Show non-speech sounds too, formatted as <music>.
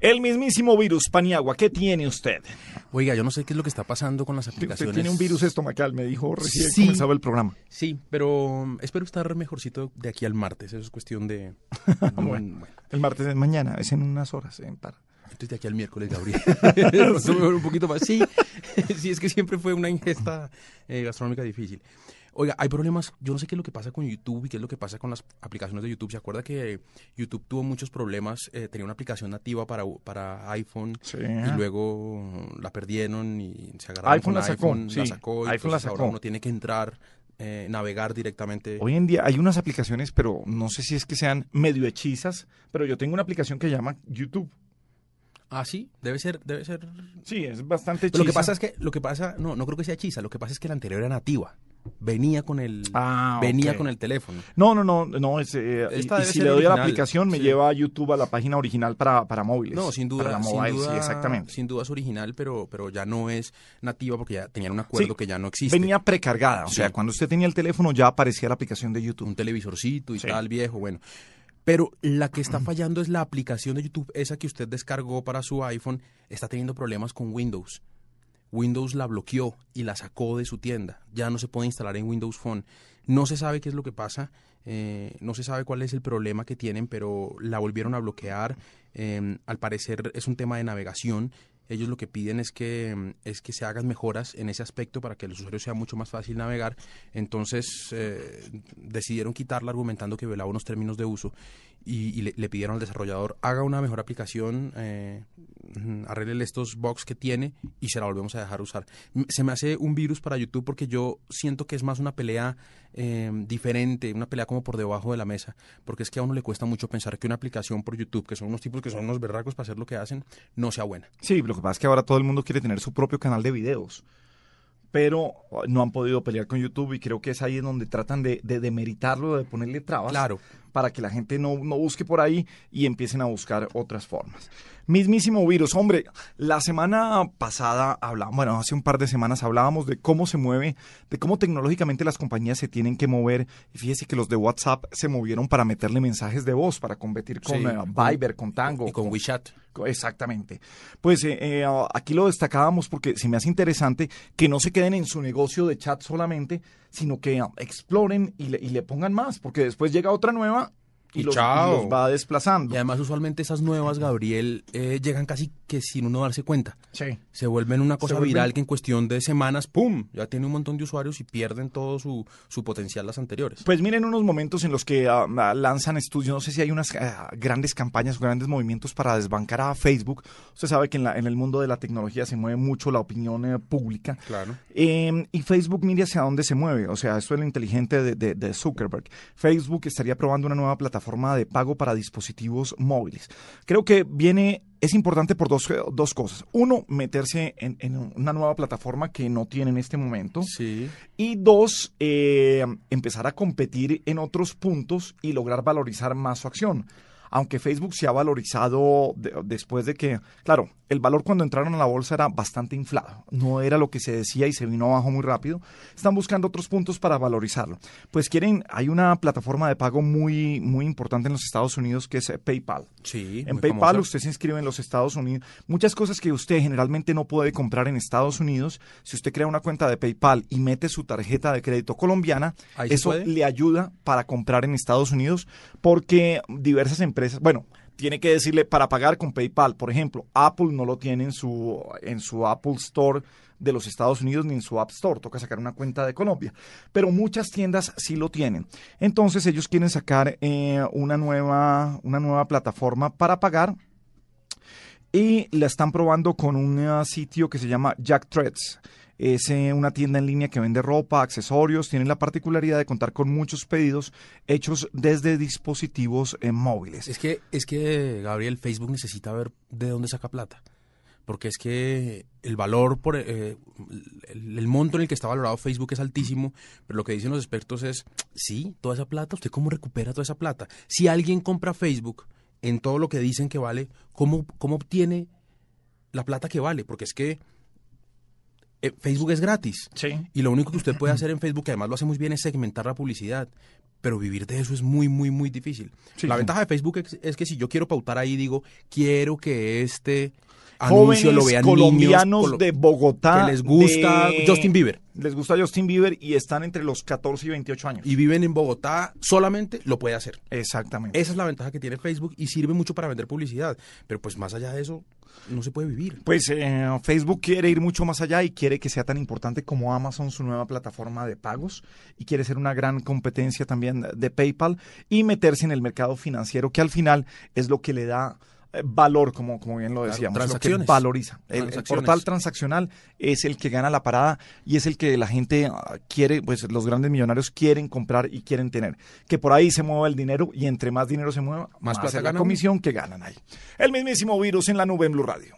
El mismísimo virus Paniagua, ¿qué tiene usted? Oiga, yo no sé qué es lo que está pasando con las Usted aplicaciones. tiene un virus estomacal, me dijo recién Sí. comenzaba el programa. Sí, pero um, espero estar mejorcito de aquí al martes. Eso es cuestión de... <laughs> bueno, El martes de mañana, es en unas horas, en par. entonces de aquí al miércoles, Gabriel. <laughs> Un poquito más. Sí, <laughs> sí, es que siempre fue una ingesta eh, gastronómica difícil. Oiga, hay problemas, yo no sé qué es lo que pasa con YouTube y qué es lo que pasa con las aplicaciones de YouTube. ¿Se acuerda que YouTube tuvo muchos problemas? Eh, tenía una aplicación nativa para, para iPhone Sí. y luego la perdieron y se agarraron iPhone con la sacó, iPhone, la sí, sacó y iPhone la entonces ahora sacó. uno tiene que entrar, eh, navegar directamente. Hoy en día hay unas aplicaciones, pero no sé si es que sean medio hechizas, pero yo tengo una aplicación que llama YouTube. Ah, sí, debe ser, debe ser. Sí, es bastante hechiza. Pero lo que pasa es que, lo que pasa, no, no creo que sea hechiza, lo que pasa es que la anterior era nativa. Venía con el, Ah, venía con el teléfono. No, no, no, no, es, eh, Esta y, si le doy a la aplicación me sí. lleva a YouTube a la página original para, para móviles. No, sin Para duda, sin mobile, duda, sí, exactamente. sin duda es original, pero, pero ya no es nativa porque ya tenían un acuerdo Sí, que ya no existe. Venía precargada, o sea, cuando usted tenía el teléfono ya aparecía la aplicación de YouTube. un televisorcito y tal viejo, bueno. Pero la que está fallando es la aplicación de YouTube, esa que usted descargó para su iPhone, está teniendo problemas con Windows. Windows la bloqueó y la sacó de su tienda. Ya no se puede instalar en Windows Phone. No se sabe qué es lo que pasa, eh, no se sabe cuál es el problema que tienen, pero la volvieron a bloquear. Eh, al parecer es un tema de navegación. Ellos lo que piden es que, mm, es que se hagan mejoras en ese aspecto para que los usuarios sea mucho más fácil navegar. Entonces eh, decidieron quitarla argumentando que violaba unos términos de uso y, y le, le pidieron al desarrollador haga una mejor aplicación, eh, arregle estos bugs que tiene y se la volvemos a dejar usar. Se me hace un virus para YouTube porque yo siento que es más una pelea eh, diferente, una pelea como por debajo de la mesa, porque es que a uno le cuesta mucho pensar que una aplicación por YouTube, que son unos tipos que son unos berracos para hacer lo que hacen, no sea buena. Sí, lo que pasa es que ahora todo el mundo quiere tener su propio canal de videos. Pero uh, no han podido pelear con YouTube y creo que es ahí en donde tratan de, de demeritarlo, de ponerle trabas Claro. Para que la gente no, no busque por ahí y empiecen a buscar otras formas. Mismísimo virus, hombre, la semana pasada hablábamos, bueno, hace un par de semanas hablábamos de cómo se mueve, de cómo tecnológicamente las compañías se tienen que mover. Y fíjese que los de WhatsApp se movieron para meterle mensajes de voz, para competir con Sí, eh, Viber, con Tango. Y con WeChat. Exactamente. Pues eh, eh, aquí lo destacábamos porque se me hace interesante que no se queden en su negocio de chat solamente, sino que ah, exploren y le, y le pongan más, porque después llega otra nueva y, Y los, y chao. los va desplazando. Y además usualmente esas nuevas, Gabriel, eh, llegan casi que sin uno darse cuenta. Sí. Se vuelven una cosa vuelven- viral que en cuestión de semanas, ¡pum! Ya tiene un montón de usuarios y pierden todo su, su potencial las anteriores. Pues miren unos momentos en los que ah, ah, lanzan estudios, no sé si hay unas ah, grandes campañas, grandes movimientos para desbancar a Facebook. Usted sabe que en, la- en el mundo de la tecnología se mueve mucho la opinión eh, pública. Claro. Eh, y Facebook mire hacia dónde se mueve. O sea, esto es lo inteligente de, de- de Zuckerberg. Facebook estaría probando una nueva plataforma de pago para dispositivos móviles. Creo que viene, es importante por dos, dos cosas. Uno, meterse en, en una nueva plataforma que no tiene en este momento. Sí. Y dos, eh, empezar a competir en otros puntos y lograr valorizar más su acción. Aunque Facebook se ha valorizado de- después de que, claro, el valor cuando entraron a la bolsa era bastante inflado. No era lo que se decía y se vino abajo muy rápido. Están buscando otros puntos para valorizarlo. Pues quieren, hay una plataforma de pago muy, muy importante en los Estados Unidos que es eh, PayPal. Sí. En PayPal famosa. usted se inscribe en los Estados Unidos. Muchas cosas que usted generalmente no puede comprar en Estados Unidos, si usted crea una cuenta de PayPal y mete su tarjeta de crédito colombiana, eso le ayuda para comprar en Estados Unidos porque diversas empresas, bueno, tiene que decirle para pagar con PayPal, por ejemplo, Apple no lo tiene en su en su Apple Store de los Estados Unidos ni en su App Store, toca sacar una cuenta de Colombia, pero muchas tiendas sí lo tienen. Entonces ellos quieren sacar eh, una nueva una nueva plataforma para pagar y la están probando con un eh, sitio que se llama Jack Threads. Es eh, una tienda en línea que vende ropa, accesorios, tiene la particularidad de contar con muchos pedidos hechos desde dispositivos eh, móviles. Es que, es que, Gabriel, Facebook necesita ver de dónde saca plata. Porque es que el valor, por eh, el, el monto en el que está valorado Facebook es altísimo, pero lo que dicen los expertos es, sí, toda esa plata, ¿usted cómo recupera toda esa plata? Si alguien compra Facebook en todo lo que dicen que vale, ¿cómo, cómo obtiene la plata que vale? Porque es que eh, Facebook es gratis. Sí. Y lo único que usted puede hacer en Facebook, que además lo hace muy bien, es segmentar la publicidad. Pero vivir de eso es muy, muy, muy difícil. Sí, la sí. ventaja de Facebook es, es que si yo quiero pautar ahí, digo, quiero que este anuncio lo vean colombianos niños de Bogotá. que les gusta de- Justin Bieber. Les gusta Justin Bieber y están entre los 14 y 28 años. y viven en Bogotá, solamente lo puede hacer. Exactamente. Esa es la ventaja que tiene Facebook y sirve mucho para vender publicidad. Pero pues más allá de eso, no se puede vivir. Pues eh, Facebook quiere ir mucho más allá y quiere que sea tan importante como Amazon, su nueva plataforma de pagos, y quiere ser una gran competencia también de PayPal y meterse en el mercado financiero, que al final es lo que le da valor, como, como bien lo Claro, decíamos, lo que transacciones. valoriza. El- portal transaccional es el que gana la parada y es el que la gente ah, quiere, pues los grandes millonarios quieren comprar y quieren tener. Que por ahí se mueva el dinero y entre más dinero se mueva, Más más, plata la comisión que ganan ahí. El mismísimo virus en la nube en Blue Radio.